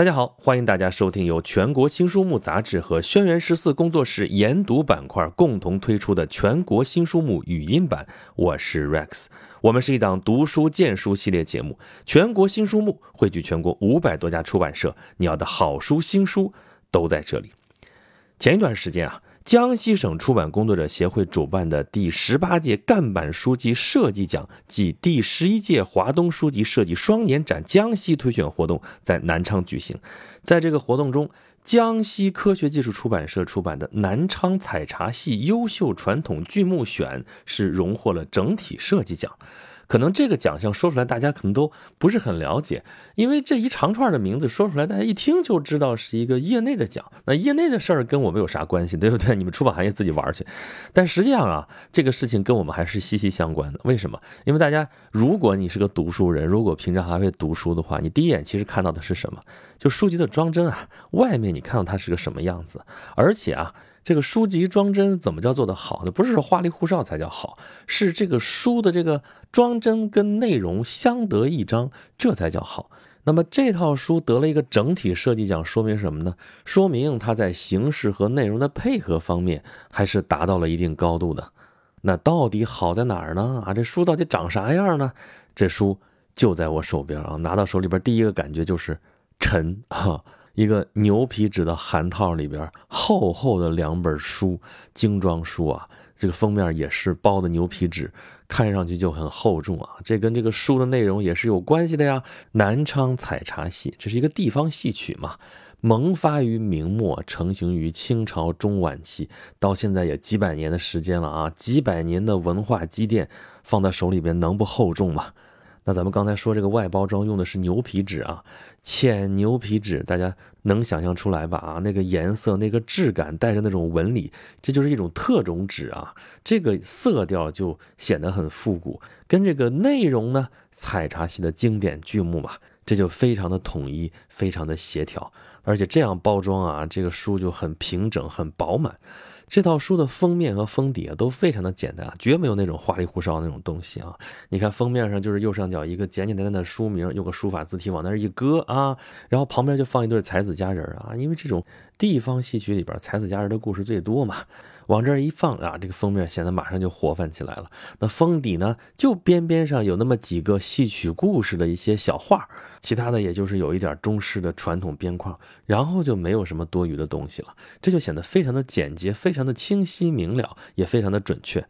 大家好，欢迎大家收听由全国新书目杂志和轩辕十四工作室研读板块共同推出的全国新书目语音版。我是 Rex，我们是一档读书荐书系列节目。全国新书目汇聚全国五百多家出版社，你要的好书新书都在这里。前一段时间啊。江西省出版工作者协会主办的第十八届干版书籍设计奖暨第十一届华东书籍设计双年展江西推选活动在南昌举行。在这个活动中，江西科学技术出版社出版的《南昌采茶戏优秀传统剧目选》是荣获了整体设计奖。可能这个奖项说出来，大家可能都不是很了解，因为这一长串的名字说出来，大家一听就知道是一个业内的奖。那业内的事儿跟我们有啥关系，对不对？你们出版行业自己玩去。但实际上啊，这个事情跟我们还是息息相关的。为什么？因为大家，如果你是个读书人，如果平常还会读书的话，你第一眼其实看到的是什么？就书籍的装帧啊，外面你看到它是个什么样子，而且啊。这个书籍装帧怎么叫做的好呢？不是说花里胡哨才叫好，是这个书的这个装帧跟内容相得益彰，这才叫好。那么这套书得了一个整体设计奖，说明什么呢？说明它在形式和内容的配合方面还是达到了一定高度的。那到底好在哪儿呢？啊，这书到底长啥样呢？这书就在我手边啊，拿到手里边第一个感觉就是沉啊。一个牛皮纸的函套里边，厚厚的两本书，精装书啊，这个封面也是包的牛皮纸，看上去就很厚重啊。这跟这个书的内容也是有关系的呀。南昌采茶戏，这是一个地方戏曲嘛，萌发于明末，成型于清朝中晚期，到现在也几百年的时间了啊，几百年的文化积淀放在手里边，能不厚重吗？那咱们刚才说这个外包装用的是牛皮纸啊，浅牛皮纸，大家能想象出来吧？啊，那个颜色、那个质感，带着那种纹理，这就是一种特种纸啊。这个色调就显得很复古，跟这个内容呢，采茶戏的经典剧目嘛，这就非常的统一，非常的协调，而且这样包装啊，这个书就很平整，很饱满。这套书的封面和封底啊都非常的简单啊，绝没有那种花里胡哨那种东西啊。你看封面上就是右上角一个简简单单的书名，用个书法字体往那儿一搁啊，然后旁边就放一对才子佳人啊，因为这种地方戏曲里边才子佳人的故事最多嘛。往这儿一放啊，这个封面显得马上就活泛起来了。那封底呢，就边边上有那么几个戏曲故事的一些小画，其他的也就是有一点中式的传统边框，然后就没有什么多余的东西了。这就显得非常的简洁，非常的清晰明了，也非常的准确。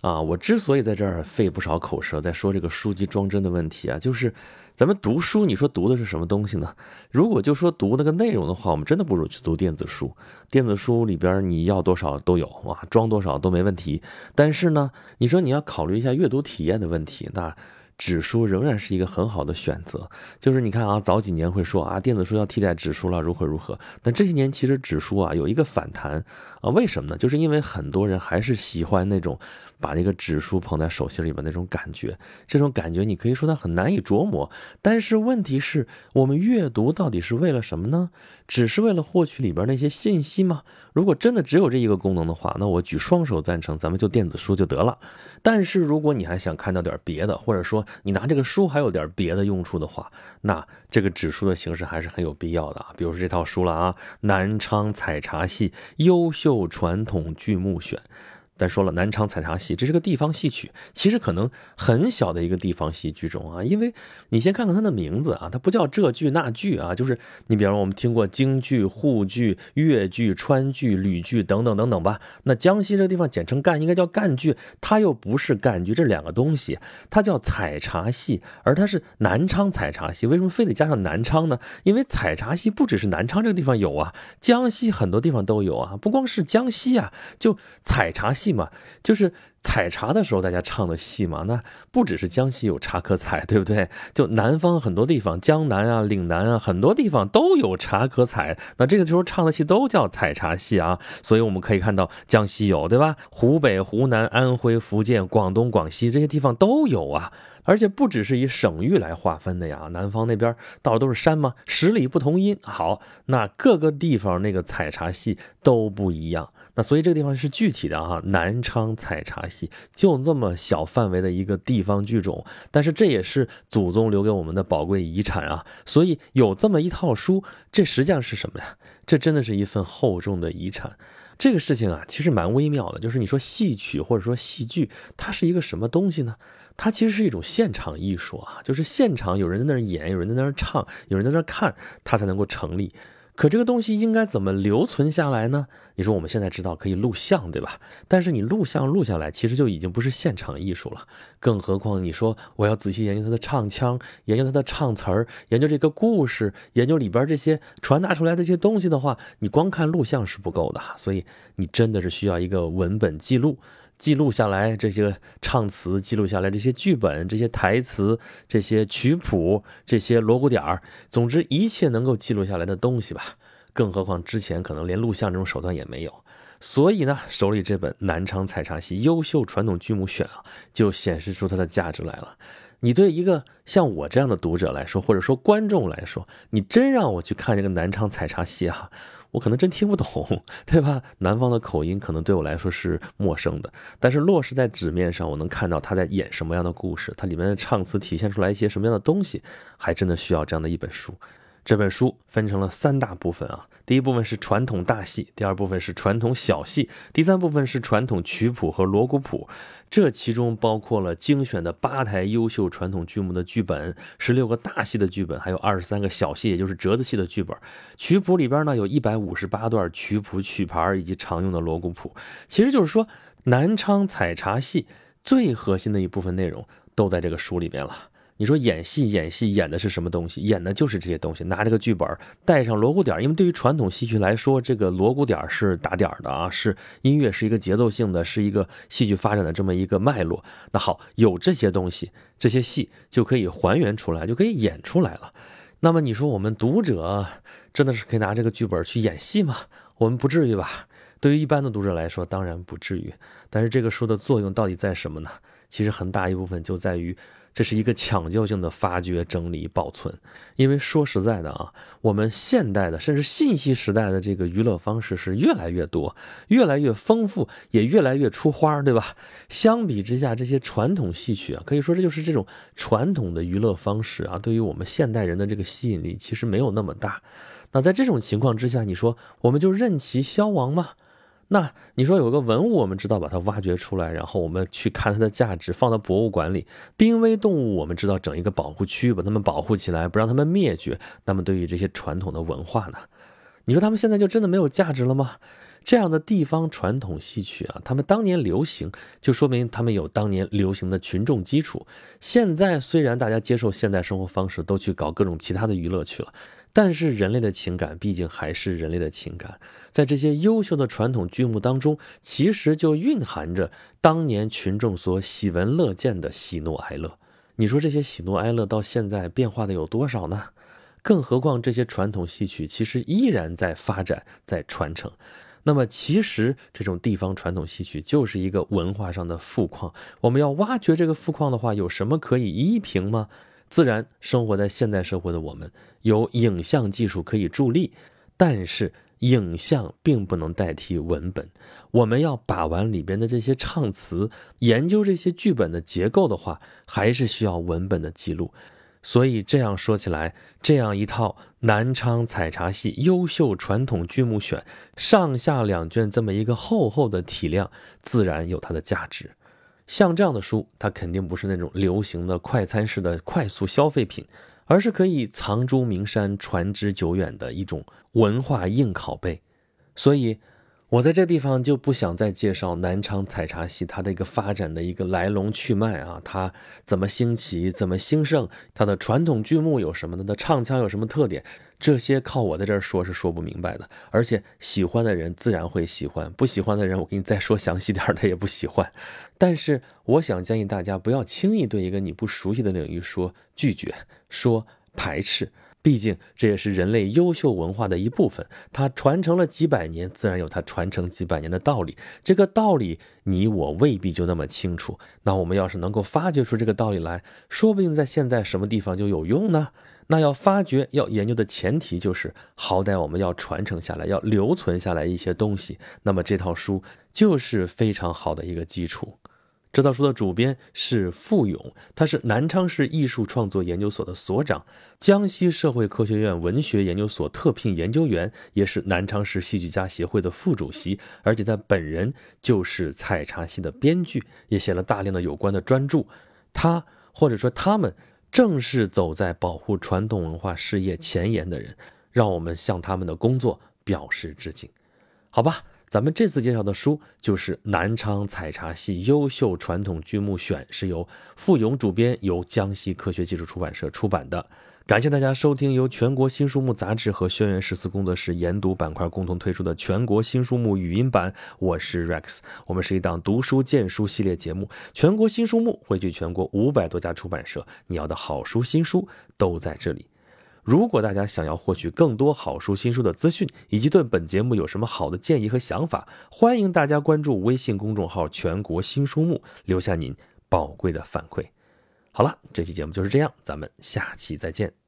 啊，我之所以在这儿费不少口舌在说这个书籍装帧的问题啊，就是咱们读书，你说读的是什么东西呢？如果就说读那个内容的话，我们真的不如去读电子书。电子书里边你要多少都有啊，装多少都没问题。但是呢，你说你要考虑一下阅读体验的问题，那。纸书仍然是一个很好的选择，就是你看啊，早几年会说啊，电子书要替代纸书了，如何如何？但这些年其实纸书啊有一个反弹啊，为什么呢？就是因为很多人还是喜欢那种把那个纸书捧在手心里边那种感觉，这种感觉你可以说它很难以琢磨。但是问题是，我们阅读到底是为了什么呢？只是为了获取里边那些信息吗？如果真的只有这一个功能的话，那我举双手赞成，咱们就电子书就得了。但是如果你还想看到点别的，或者说你拿这个书还有点别的用处的话，那这个纸书的形式还是很有必要的啊。比如说这套书了啊，《南昌采茶戏优秀传统剧目选》。咱说了，南昌采茶戏，这是个地方戏曲，其实可能很小的一个地方戏剧种啊。因为你先看看它的名字啊，它不叫这剧那剧啊，就是你比方说我们听过京剧、沪剧、粤剧、川剧、吕剧等等等等吧。那江西这个地方简称赣，应该叫赣剧，它又不是赣剧，这两个东西，它叫采茶戏，而它是南昌采茶戏。为什么非得加上南昌呢？因为采茶戏不只是南昌这个地方有啊，江西很多地方都有啊，不光是江西啊，就采茶戏。嘛，就是采茶的时候大家唱的戏嘛，那不只是江西有茶可采，对不对？就南方很多地方，江南啊、岭南啊，很多地方都有茶可采。那这个时候唱的戏都叫采茶戏啊。所以我们可以看到，江西有，对吧？湖北、湖南、安徽、福建、广东、广西这些地方都有啊。而且不只是以省域来划分的呀，南方那边到处都是山嘛，十里不同音。好，那各个地方那个采茶戏都不一样。那所以这个地方是具体的哈，南昌采茶戏，就这么小范围的一个地方剧种，但是这也是祖宗留给我们的宝贵遗产啊。所以有这么一套书，这实际上是什么呀？这真的是一份厚重的遗产。这个事情啊，其实蛮微妙的，就是你说戏曲或者说戏剧，它是一个什么东西呢？它其实是一种现场艺术啊，就是现场有人在那儿演，有人在那儿唱，有人在那儿看，它才能够成立。可这个东西应该怎么留存下来呢？你说我们现在知道可以录像，对吧？但是你录像录下来，其实就已经不是现场艺术了。更何况你说我要仔细研究他的唱腔，研究他的唱词儿，研究这个故事，研究里边这些传达出来的这些东西的话，你光看录像是不够的。所以你真的是需要一个文本记录。记录下来这些唱词，记录下来这些剧本、这些台词、这些曲谱、这些锣鼓点儿，总之一切能够记录下来的东西吧。更何况之前可能连录像这种手段也没有，所以呢，手里这本《南昌采茶戏优秀传统剧目选》啊，就显示出它的价值来了。你对一个像我这样的读者来说，或者说观众来说，你真让我去看这个南昌采茶戏啊？我可能真听不懂，对吧？南方的口音可能对我来说是陌生的，但是落实在纸面上，我能看到他在演什么样的故事，它里面的唱词体现出来一些什么样的东西，还真的需要这样的一本书。这本书分成了三大部分啊，第一部分是传统大戏，第二部分是传统小戏，第三部分是传统曲谱和锣鼓谱。这其中包括了精选的八台优秀传统剧目的剧本，十六个大戏的剧本，还有二十三个小戏，也就是折子戏的剧本。曲谱里边呢，有一百五十八段曲谱曲牌以及常用的锣鼓谱。其实就是说，南昌采茶戏最核心的一部分内容都在这个书里边了。你说演戏演戏演的是什么东西？演的就是这些东西。拿这个剧本，带上锣鼓点，因为对于传统戏曲来说，这个锣鼓点是打点的啊，是音乐，是一个节奏性的，是一个戏剧发展的这么一个脉络。那好，有这些东西，这些戏就可以还原出来，就可以演出来了。那么你说我们读者真的是可以拿这个剧本去演戏吗？我们不至于吧？对于一般的读者来说，当然不至于。但是这个书的作用到底在什么呢？其实很大一部分就在于。这是一个抢救性的发掘、整理、保存，因为说实在的啊，我们现代的甚至信息时代的这个娱乐方式是越来越多、越来越丰富，也越来越出花，对吧？相比之下，这些传统戏曲啊，可以说这就是这种传统的娱乐方式啊，对于我们现代人的这个吸引力其实没有那么大。那在这种情况之下，你说我们就任其消亡吗？那你说有个文物，我们知道把它挖掘出来，然后我们去看它的价值，放到博物馆里。濒危动物，我们知道整一个保护区，把它们保护起来，不让它们灭绝。那么对于这些传统的文化呢？你说他们现在就真的没有价值了吗？这样的地方传统戏曲啊，他们当年流行，就说明他们有当年流行的群众基础。现在虽然大家接受现代生活方式，都去搞各种其他的娱乐去了。但是人类的情感毕竟还是人类的情感，在这些优秀的传统剧目当中，其实就蕴含着当年群众所喜闻乐见的喜怒哀乐。你说这些喜怒哀乐到现在变化的有多少呢？更何况这些传统戏曲其实依然在发展，在传承。那么，其实这种地方传统戏曲就是一个文化上的富矿。我们要挖掘这个富矿的话，有什么可以依凭吗？自然生活在现代社会的我们，有影像技术可以助力，但是影像并不能代替文本。我们要把玩里边的这些唱词，研究这些剧本的结构的话，还是需要文本的记录。所以这样说起来，这样一套《南昌采茶戏优秀传统剧目选》上下两卷，这么一个厚厚的体量，自然有它的价值。像这样的书，它肯定不是那种流行的快餐式的快速消费品，而是可以藏诸名山、传之久远的一种文化硬拷贝。所以，我在这地方就不想再介绍南昌采茶戏它的一个发展的一个来龙去脉啊，它怎么兴起、怎么兴盛，它的传统剧目有什么，它的唱腔有什么特点。这些靠我在这儿说是说不明白的，而且喜欢的人自然会喜欢，不喜欢的人我给你再说详细点儿，他也不喜欢。但是我想建议大家不要轻易对一个你不熟悉的领域说拒绝、说排斥，毕竟这也是人类优秀文化的一部分，它传承了几百年，自然有它传承几百年的道理。这个道理你我未必就那么清楚，那我们要是能够发掘出这个道理来，说不定在现在什么地方就有用呢？那要发掘、要研究的前提就是，好歹我们要传承下来，要留存下来一些东西。那么这套书就是非常好的一个基础。这套书的主编是傅勇，他是南昌市艺术创作研究所的所长，江西社会科学院文学研究所特聘研究员，也是南昌市戏剧家协会的副主席，而且他本人就是采茶戏的编剧，也写了大量的有关的专著。他或者说他们正是走在保护传统文化事业前沿的人，让我们向他们的工作表示致敬。好吧。咱们这次介绍的书就是《南昌采茶戏优秀传统剧目选》，是由傅勇主编，由江西科学技术出版社出版的。感谢大家收听由全国新书目杂志和轩辕十四工作室研读板块共同推出的全国新书目语音版。我是 Rex，我们是一档读书荐书系列节目。全国新书目汇聚全国五百多家出版社，你要的好书新书都在这里。如果大家想要获取更多好书新书的资讯，以及对本节目有什么好的建议和想法，欢迎大家关注微信公众号“全国新书目”，留下您宝贵的反馈。好了，这期节目就是这样，咱们下期再见。